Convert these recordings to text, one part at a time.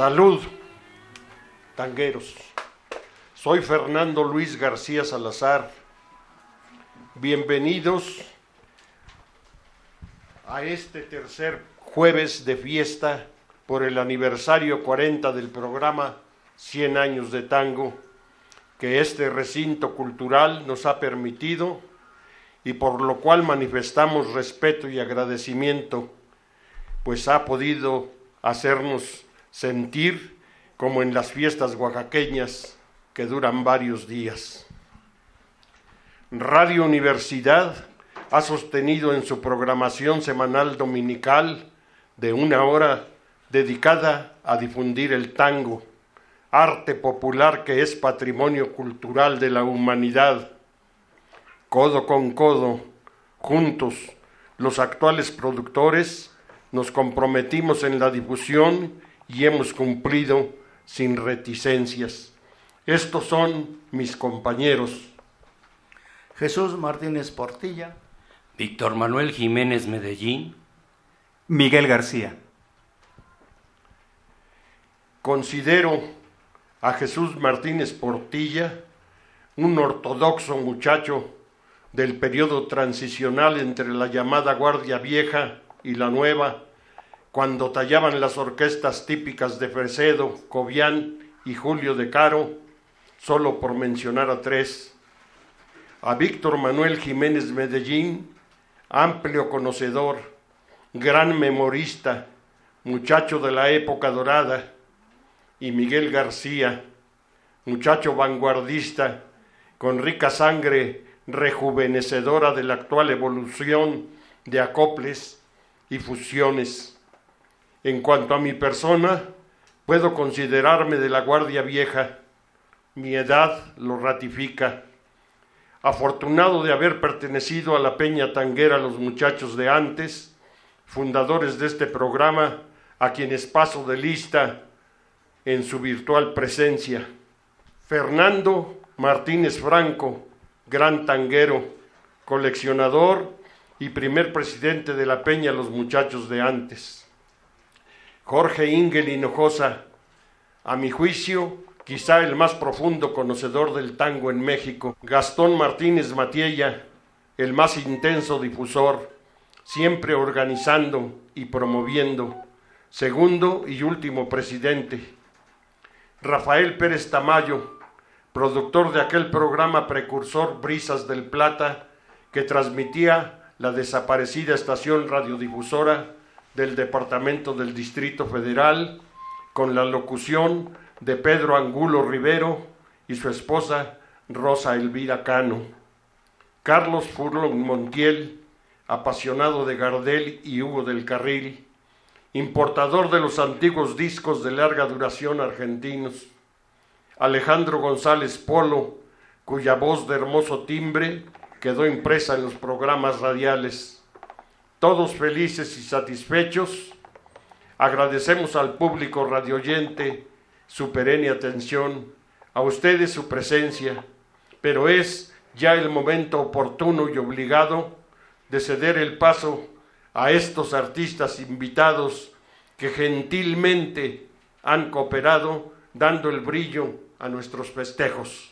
Salud, tangueros. Soy Fernando Luis García Salazar. Bienvenidos a este tercer jueves de fiesta por el aniversario 40 del programa 100 años de tango que este recinto cultural nos ha permitido y por lo cual manifestamos respeto y agradecimiento, pues ha podido hacernos sentir como en las fiestas oaxaqueñas que duran varios días. Radio Universidad ha sostenido en su programación semanal dominical de una hora dedicada a difundir el tango, arte popular que es patrimonio cultural de la humanidad. Codo con codo, juntos, los actuales productores nos comprometimos en la difusión y hemos cumplido sin reticencias. Estos son mis compañeros. Jesús Martínez Portilla. Víctor Manuel Jiménez Medellín. Miguel García. Considero a Jesús Martínez Portilla un ortodoxo muchacho del periodo transicional entre la llamada Guardia Vieja y la Nueva, cuando tallaban las orquestas típicas de Fresedo, Cobian y Julio de Caro, solo por mencionar a tres, a Víctor Manuel Jiménez Medellín, amplio conocedor, gran memorista, muchacho de la época dorada, y Miguel García, muchacho vanguardista, con rica sangre rejuvenecedora de la actual evolución de acoples y fusiones en cuanto a mi persona, puedo considerarme de la Guardia Vieja. Mi edad lo ratifica. Afortunado de haber pertenecido a la Peña Tanguera Los Muchachos de antes, fundadores de este programa, a quienes paso de lista en su virtual presencia. Fernando Martínez Franco, gran tanguero, coleccionador y primer presidente de la Peña Los Muchachos de antes. Jorge Ingel Hinojosa, a mi juicio, quizá el más profundo conocedor del tango en México. Gastón Martínez Matiella, el más intenso difusor, siempre organizando y promoviendo. Segundo y último presidente. Rafael Pérez Tamayo, productor de aquel programa precursor Brisas del Plata, que transmitía la desaparecida estación radiodifusora del Departamento del Distrito Federal, con la locución de Pedro Angulo Rivero y su esposa Rosa Elvira Cano. Carlos Furlong Montiel, apasionado de Gardel y Hugo del Carril, importador de los antiguos discos de larga duración argentinos. Alejandro González Polo, cuya voz de hermoso timbre quedó impresa en los programas radiales todos felices y satisfechos. Agradecemos al público radioyente su perenne atención, a ustedes su presencia, pero es ya el momento oportuno y obligado de ceder el paso a estos artistas invitados que gentilmente han cooperado dando el brillo a nuestros festejos.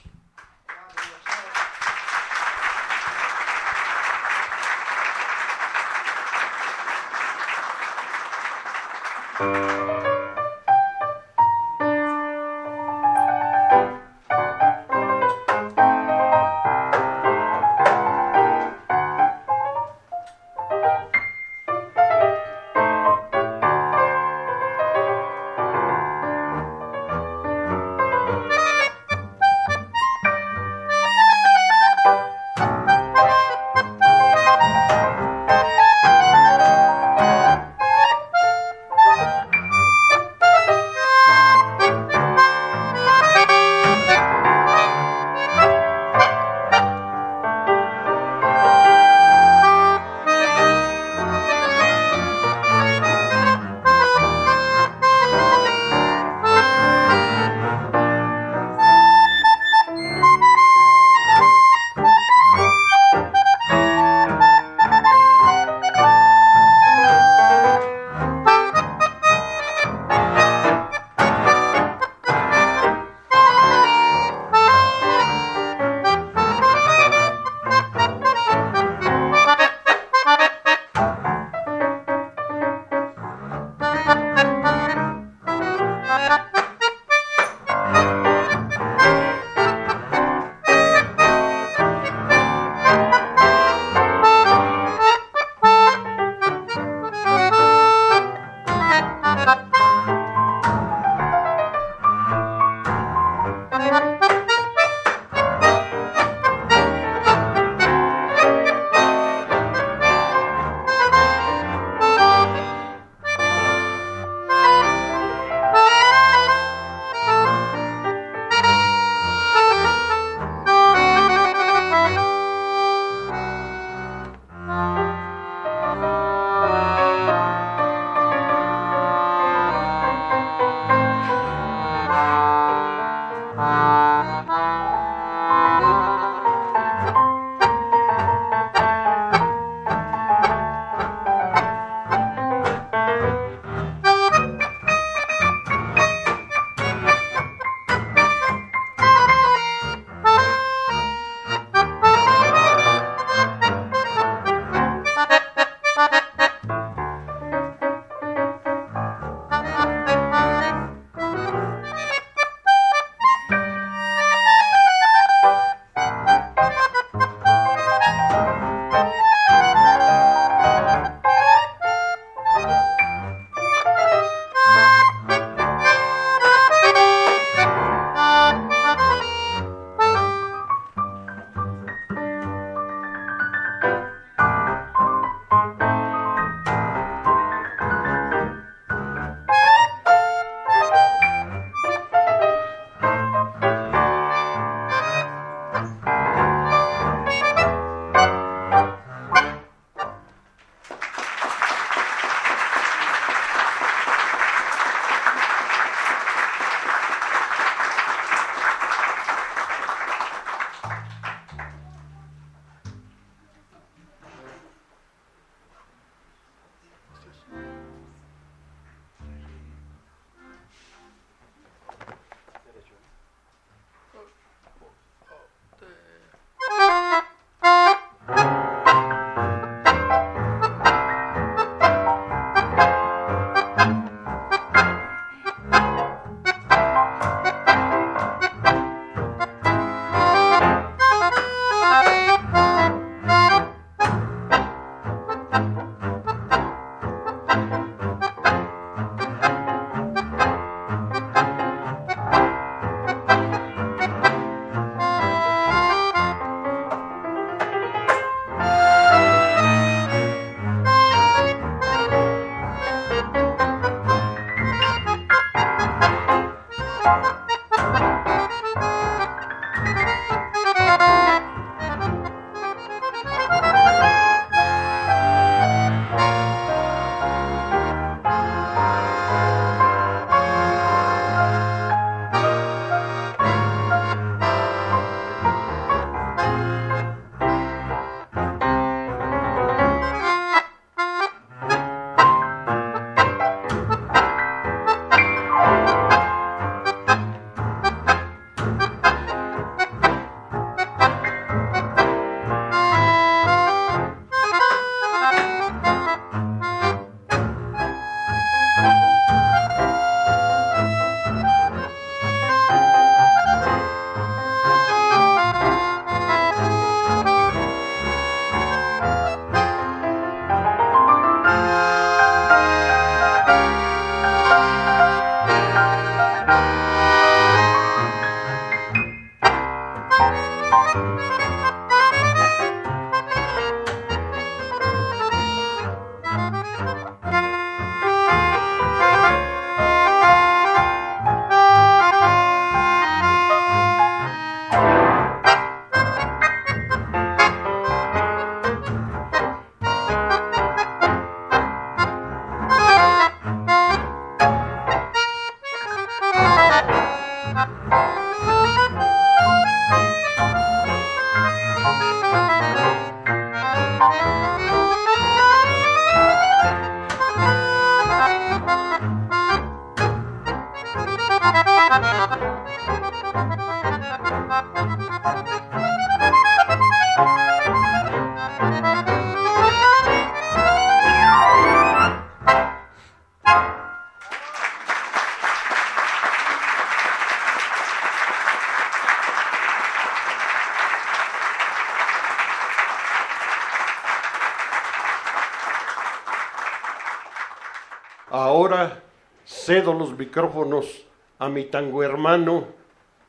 Cedo los micrófonos a mi tango hermano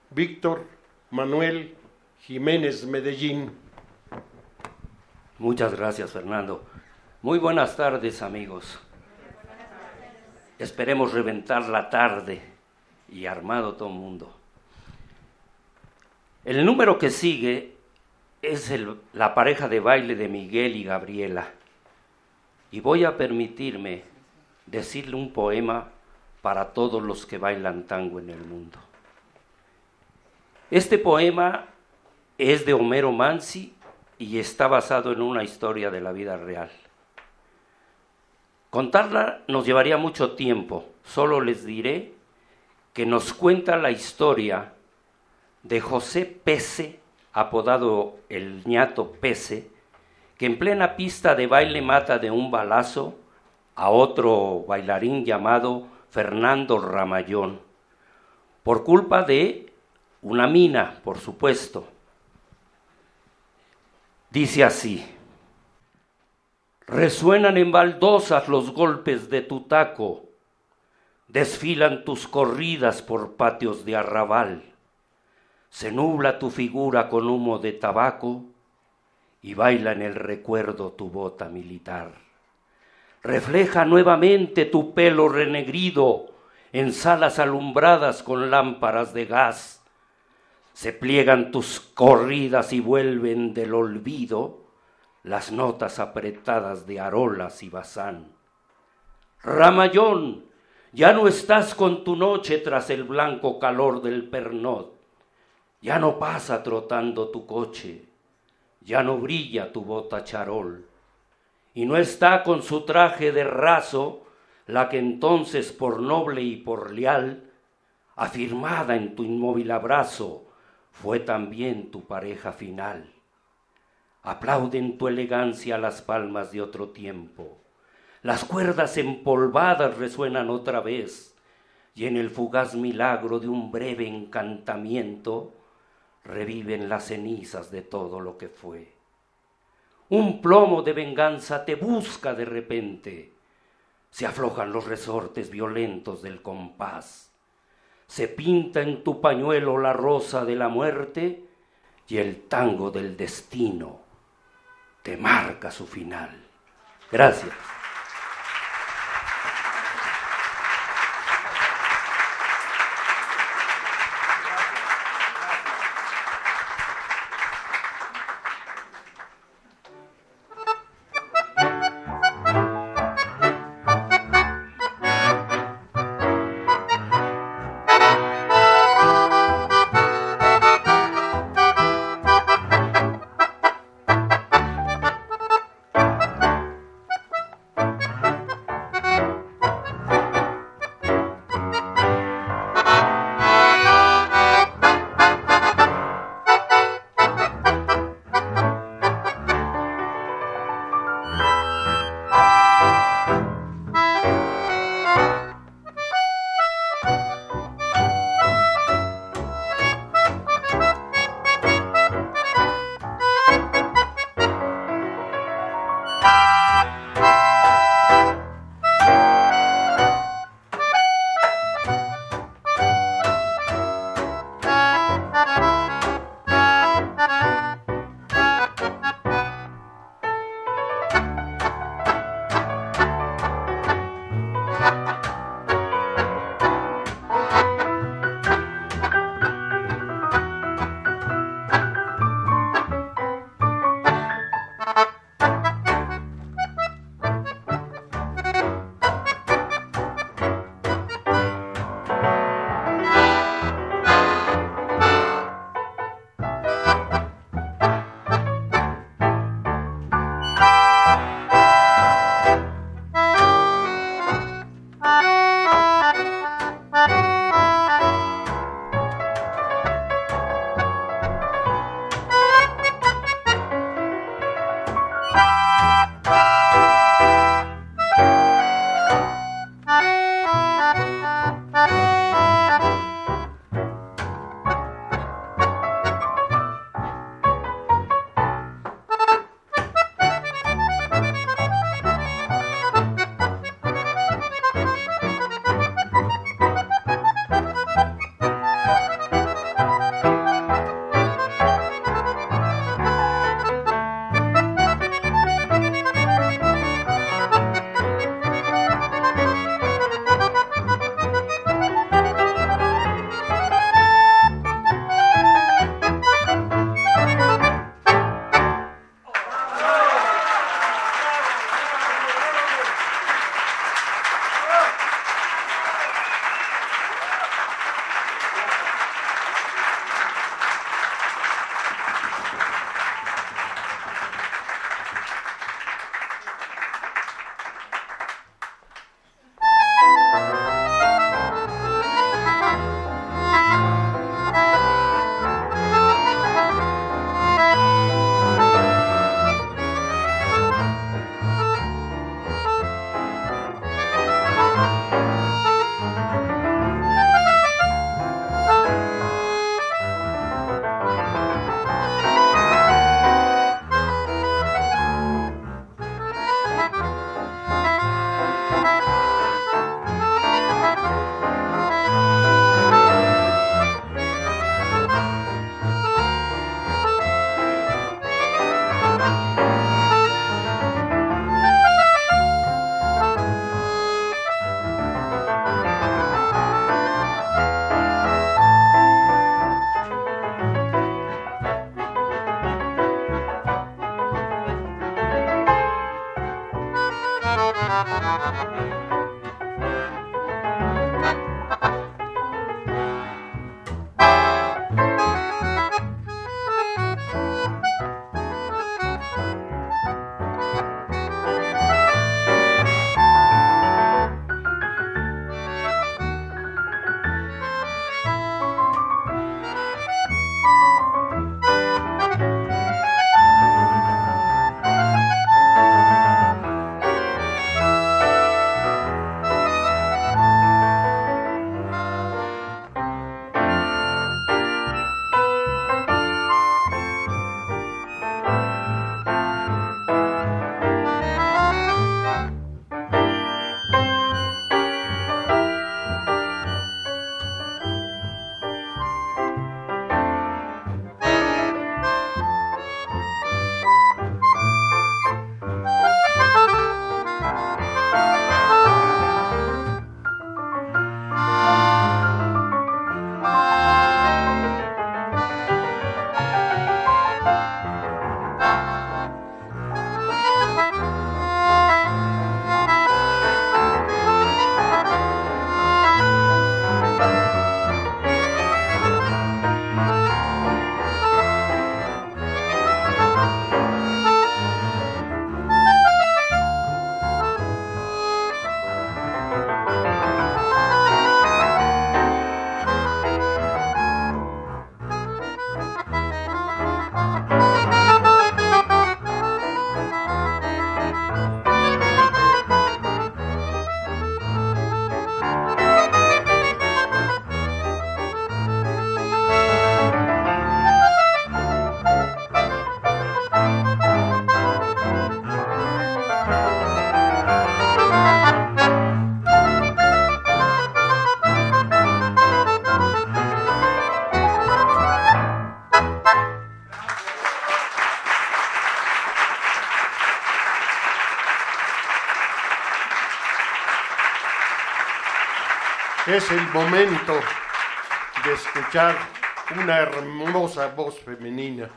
Víctor Manuel Jiménez Medellín. Muchas gracias, Fernando. Muy buenas tardes, amigos. Esperemos reventar la tarde y armado todo el mundo. El número que sigue es la pareja de baile de Miguel y Gabriela. Y voy a permitirme decirle un poema para todos los que bailan tango en el mundo. Este poema es de Homero Mansi y está basado en una historia de la vida real. Contarla nos llevaría mucho tiempo, solo les diré que nos cuenta la historia de José Pese, apodado el ñato Pese, que en plena pista de baile mata de un balazo a otro bailarín llamado Fernando Ramallón, por culpa de una mina, por supuesto. Dice así, resuenan en baldosas los golpes de tu taco, desfilan tus corridas por patios de arrabal, se nubla tu figura con humo de tabaco y baila en el recuerdo tu bota militar refleja nuevamente tu pelo renegrido en salas alumbradas con lámparas de gas. Se pliegan tus corridas y vuelven del olvido las notas apretadas de arolas y bazán. Ramayón, ya no estás con tu noche tras el blanco calor del pernot, ya no pasa trotando tu coche, ya no brilla tu bota charol y no está con su traje de raso la que entonces por noble y por leal, afirmada en tu inmóvil abrazo, fue también tu pareja final. Aplauden tu elegancia las palmas de otro tiempo. Las cuerdas empolvadas resuenan otra vez, y en el fugaz milagro de un breve encantamiento reviven las cenizas de todo lo que fue. Un plomo de venganza te busca de repente. Se aflojan los resortes violentos del compás. Se pinta en tu pañuelo la rosa de la muerte y el tango del destino te marca su final. Gracias. es el momento de escuchar una hermosa voz femenina.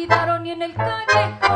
olvidaron y en el callejón.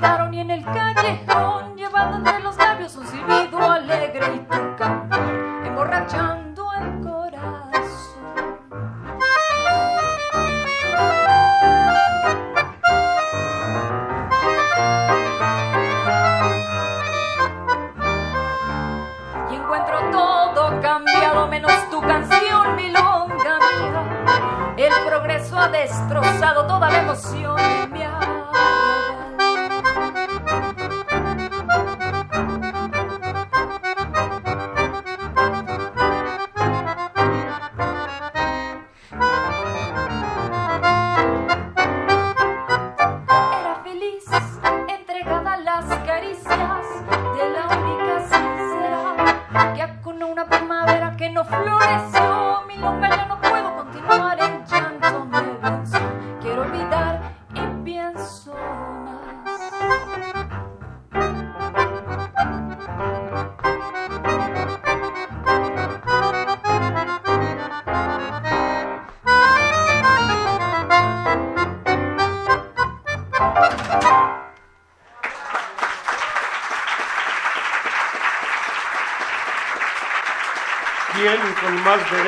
olvidaron y en el callejón.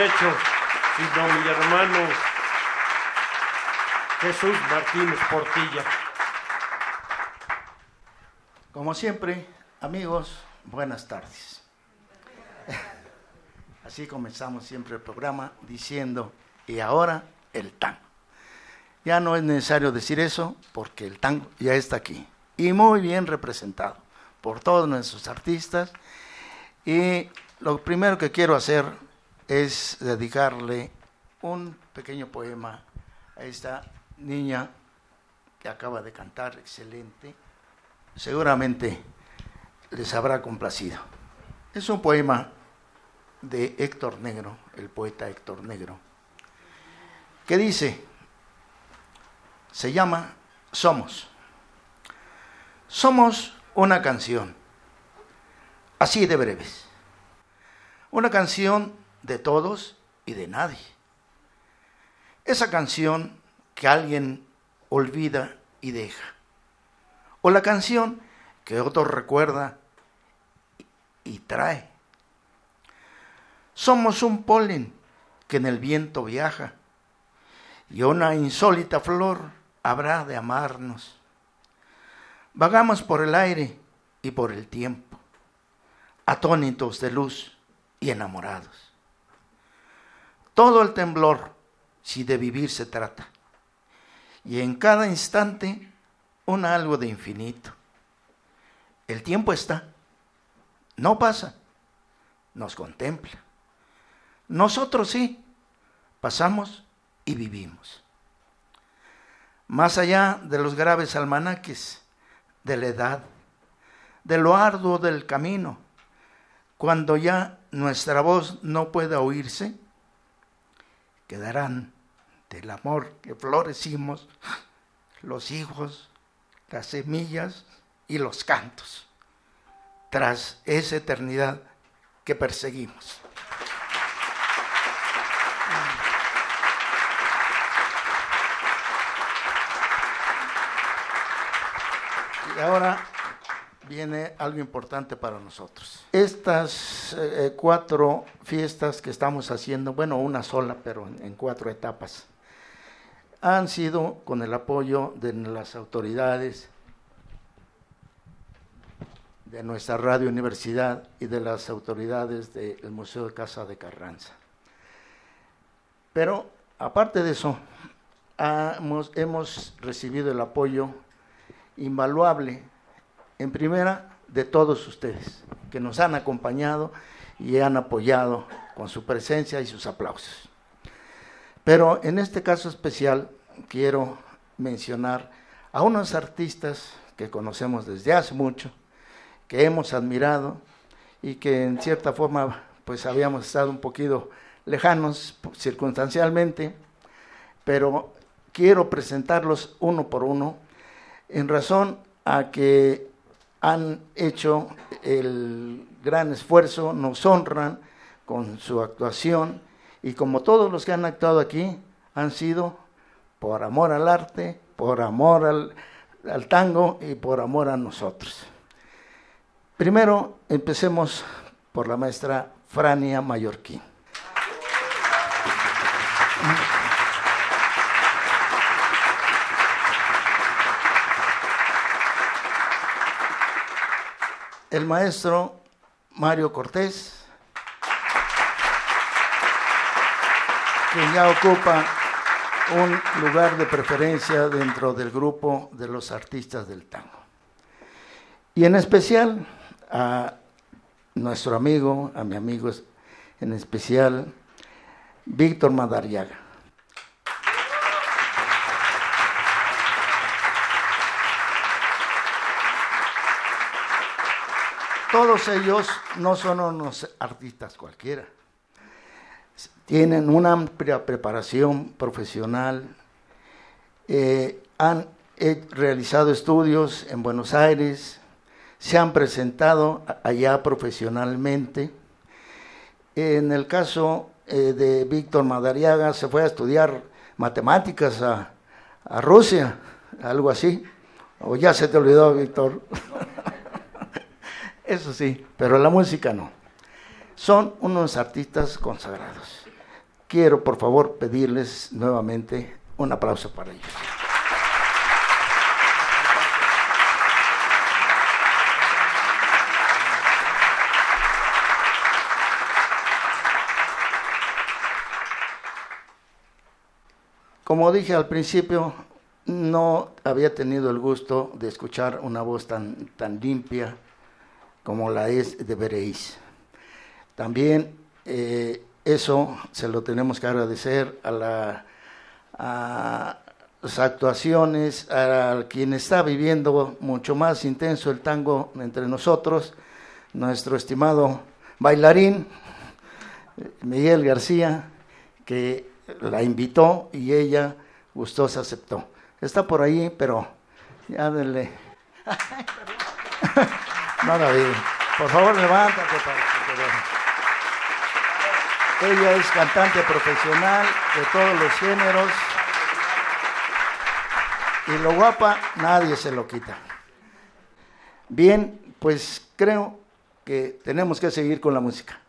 Derecho sino mi hermano Jesús Martínez Portilla? Como siempre, amigos, buenas tardes. Así comenzamos siempre el programa diciendo, y ahora el tango. Ya no es necesario decir eso porque el tango ya está aquí y muy bien representado por todos nuestros artistas. Y lo primero que quiero hacer es dedicarle un pequeño poema a esta niña que acaba de cantar, excelente. Seguramente les habrá complacido. Es un poema de Héctor Negro, el poeta Héctor Negro, que dice, se llama Somos. Somos una canción, así de breves. Una canción de todos y de nadie. Esa canción que alguien olvida y deja. O la canción que otro recuerda y trae. Somos un polen que en el viento viaja y una insólita flor habrá de amarnos. Vagamos por el aire y por el tiempo, atónitos de luz y enamorados. Todo el temblor, si de vivir se trata, y en cada instante un algo de infinito. El tiempo está, no pasa, nos contempla. Nosotros sí, pasamos y vivimos. Más allá de los graves almanaques, de la edad, de lo arduo del camino, cuando ya nuestra voz no pueda oírse, quedarán del amor que florecimos los hijos, las semillas y los cantos, tras esa eternidad que perseguimos. Y ahora viene algo importante para nosotros. Estas eh, cuatro fiestas que estamos haciendo, bueno, una sola, pero en, cuatro etapas, han sido con el apoyo de las autoridades de nuestra radio universidad y de las autoridades del Museo de Casa de Carranza. Pero aparte de eso, hemos recibido el apoyo invaluable, en primera, de todos ustedes, que nos han acompañado y han apoyado con su presencia y sus aplausos. Pero en este caso especial quiero mencionar a unos artistas que conocemos desde hace mucho, que hemos admirado y que en cierta forma pues habíamos estado un poquito lejanos circunstancialmente, pero quiero presentarlos uno por uno en razón a que han hecho el gran esfuerzo, nos honran con su actuación y como todos los que han actuado aquí han sido por amor al arte, por amor al, tango y por amor a nosotros. Primero empecemos por la maestra Frania Mallorquín. El maestro Mario Cortés, que ya ocupa un lugar de preferencia dentro del grupo de los artistas del tango. Y en especial a nuestro amigo, a mi amigo en especial, Víctor Madariaga. Todos ellos no son unos artistas cualquiera. Tienen una amplia preparación profesional, eh, han realizado estudios en Buenos Aires, se han presentado allá profesionalmente. En el caso eh, de Víctor Madariaga, se fue a estudiar matemáticas a, a Rusia, algo así. O ya se te olvidó, Víctor. Eso sí, pero la música no. Son unos artistas consagrados. Quiero, por favor, pedirles nuevamente un aplauso para ellos. Como dije al principio, no había tenido el gusto de escuchar una voz tan, tan limpia, como la es de Bereis. También eh, eso se lo tenemos que agradecer a, la, las actuaciones, a quien está viviendo mucho más intenso el tango entre nosotros, nuestro estimado bailarín Miguel García, que la invitó y ella gustosa aceptó. Está por ahí, pero ya denle. David. Por favor, levántate Ella es cantante profesional de todos los géneros. Y lo guapa, nadie se lo quita. Bien, pues creo que tenemos que seguir con la música.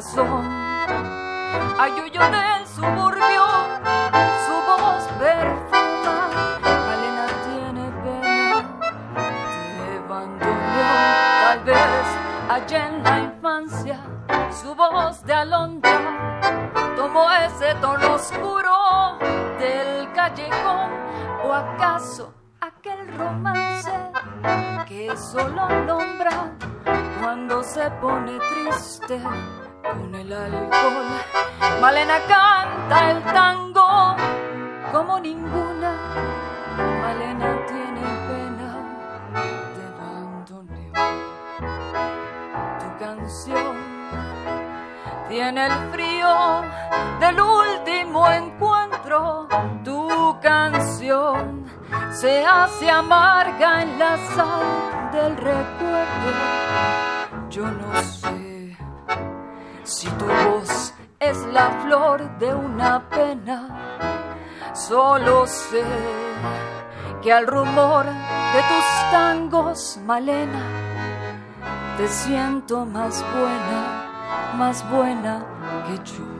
Corazón. Ayuyo del suburbio, su voz perfuma. Malena tiene pena, te abandonó tal vez allá en la infancia. Su voz de alondra tomó ese tono oscuro del callejón o acaso aquel romance que solo nombra cuando se pone triste con el alcohol. Malena canta el tango como ninguna. Malena tiene pena de abandonar tu canción tiene el frío del último encuentro. Tu canción se hace amarga en la sal del recuerdo. Yo no sé si tu voz es la flor de una pena. Solo sé que al rumor de tus tangos, Malena, te siento más buena más buena que yo.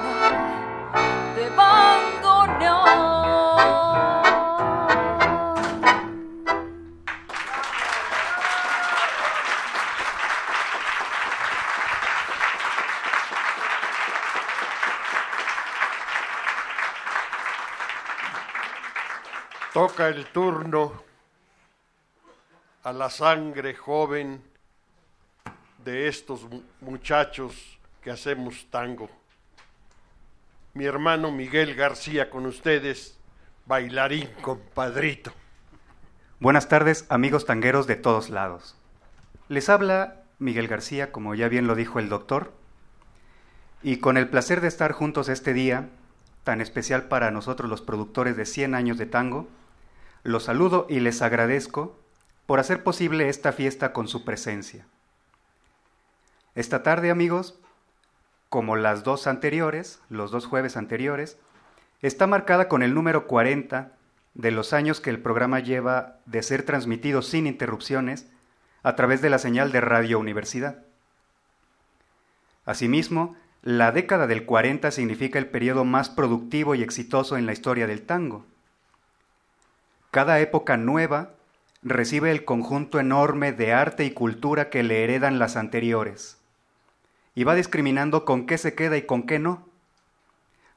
Toca el turno a la sangre joven de estos mu- muchachos que hacemos tango. Mi hermano Miguel García con ustedes, bailarín compadrito. Buenas tardes, amigos tangueros de todos lados. Les habla Miguel García, como ya bien lo dijo el doctor, y con el placer de estar juntos este día, tan especial para nosotros los productores de 100 años de tango, los saludo y les agradezco por hacer posible esta fiesta con su presencia. Esta tarde, amigos, como las dos anteriores, los dos jueves anteriores, está marcada con el número 40 de los años que el programa lleva de ser transmitido sin interrupciones a través de la señal de Radio Universidad. Asimismo, la década del 40 significa el periodo más productivo y exitoso en la historia del tango. Cada época nueva recibe el conjunto enorme de arte y cultura que le heredan las anteriores y va discriminando con qué se queda y con qué no.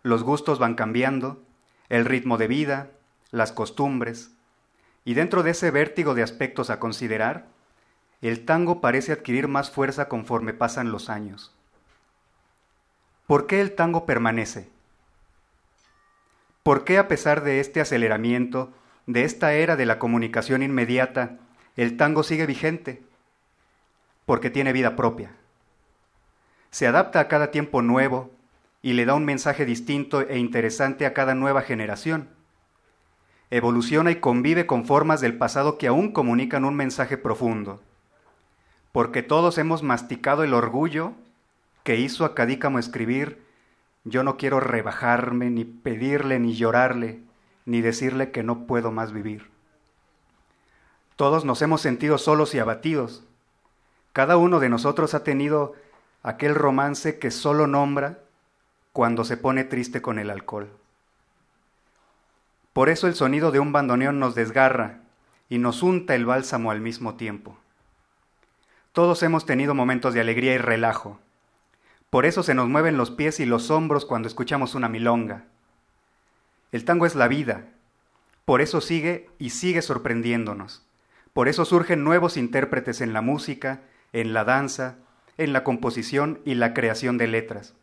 Los gustos van cambiando, el ritmo de vida, las costumbres, y dentro de ese vértigo de aspectos a considerar, el tango parece adquirir más fuerza conforme pasan los años. ¿por qué el tango permanece? ¿Por qué a pesar de este aceleramiento, de esta era de la comunicación inmediata, el tango sigue vigente? Porque tiene vida propia. Se adapta a cada tiempo nuevo y le da un mensaje distinto e interesante a cada nueva generación. Evoluciona y convive con formas del pasado que aún comunican un mensaje profundo. Porque todos hemos masticado el orgullo que hizo a Cadícamo escribir yo no quiero rebajarme, ni pedirle, ni llorarle, ni decirle que no puedo más vivir. Todos nos hemos sentido solos y abatidos. Cada uno de nosotros ha tenido aquel romance que solo nombra cuando se pone triste con el alcohol. Por eso el sonido de un bandoneón nos desgarra y nos unta el bálsamo al mismo tiempo. Todos hemos tenido momentos de alegría y relajo, por eso se nos mueven los pies y los hombros cuando escuchamos una milonga. El tango es la vida. Por eso sigue y sigue sorprendiéndonos. Por eso surgen nuevos intérpretes en la música, en la danza, en la composición y la creación de letras,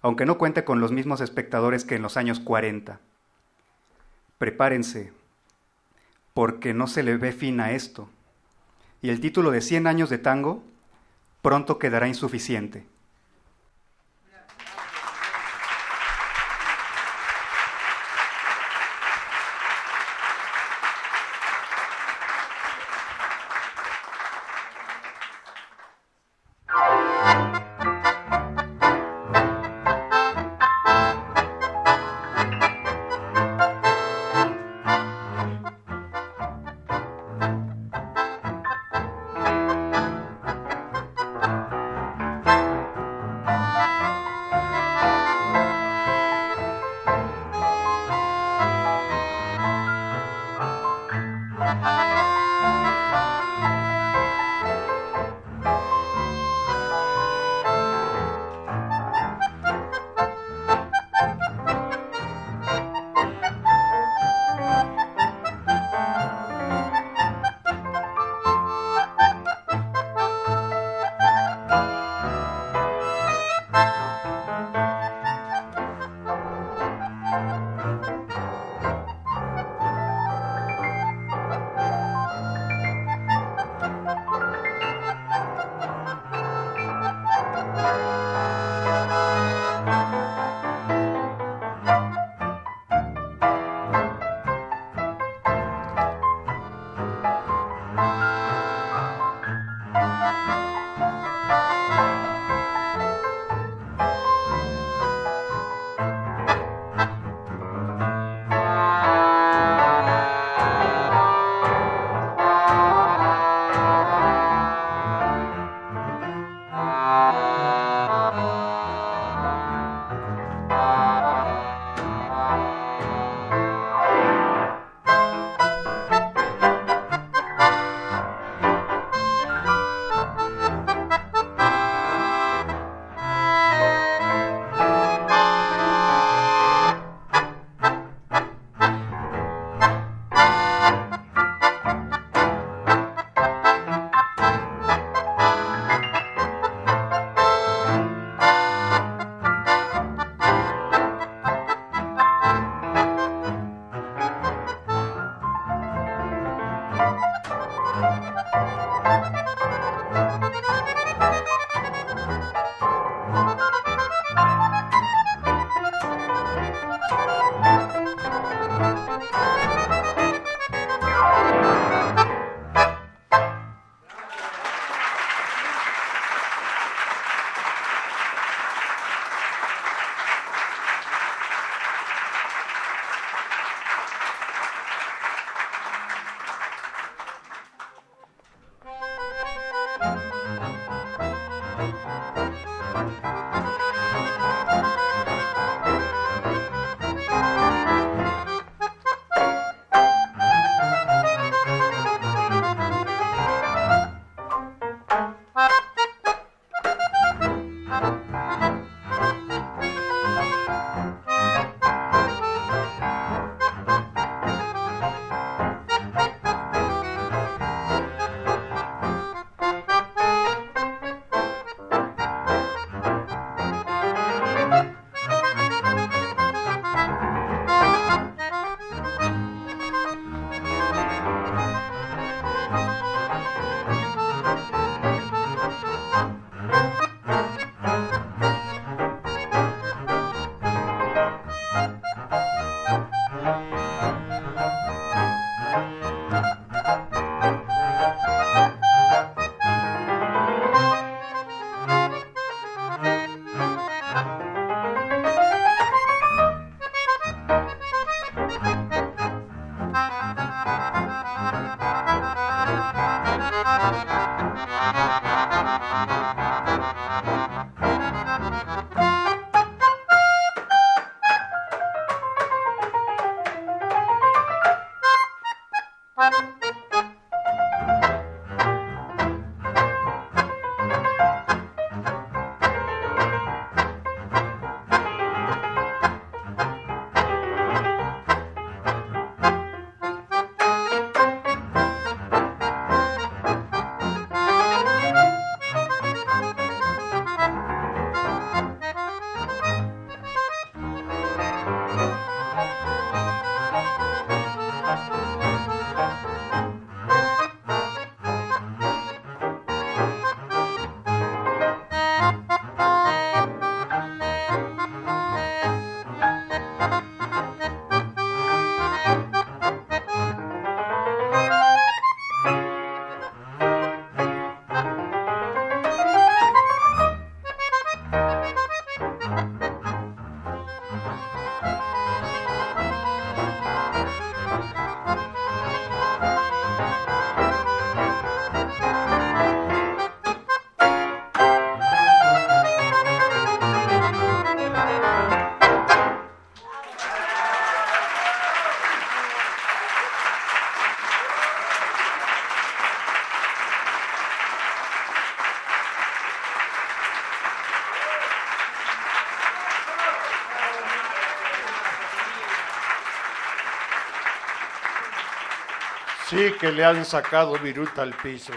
aunque no cuente con los mismos espectadores que en los años 40. Prepárense, porque no se le ve fin a esto, y el título de 100 años de tango pronto quedará insuficiente. Sí que le han sacado viruta al piso.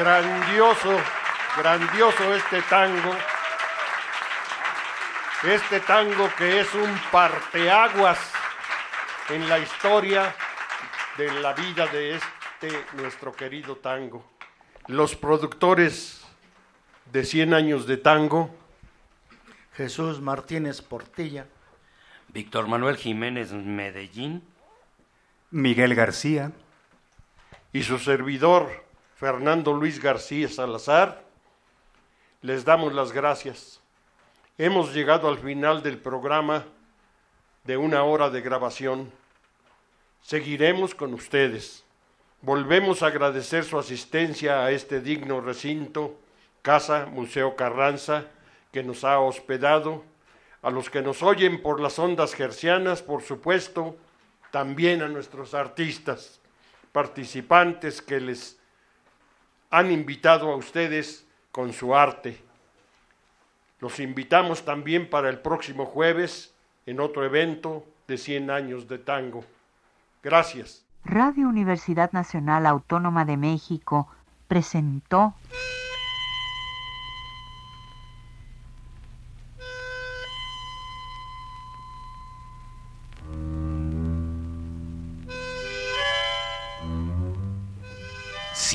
Grandioso, grandioso este tango. Este tango que es un parteaguas en la historia de la vida de este nuestro querido tango. Los productores de 100 años de tango, Jesús Martínez Portilla, Víctor Manuel Jiménez Medellín, Miguel García, y su servidor Fernando Luis García Salazar, les damos las gracias. Hemos llegado al final del programa de una hora de grabación. Seguiremos con ustedes. Volvemos a agradecer su asistencia a este digno recinto, Casa Museo Carranza, que nos ha hospedado, a los que nos oyen por las ondas gercianas, por supuesto, también a nuestros artistas, participantes que les han invitado a ustedes con su arte. Los invitamos también para el próximo jueves en otro evento de 100 años de tango. Gracias. Radio Universidad Nacional Autónoma de México presentó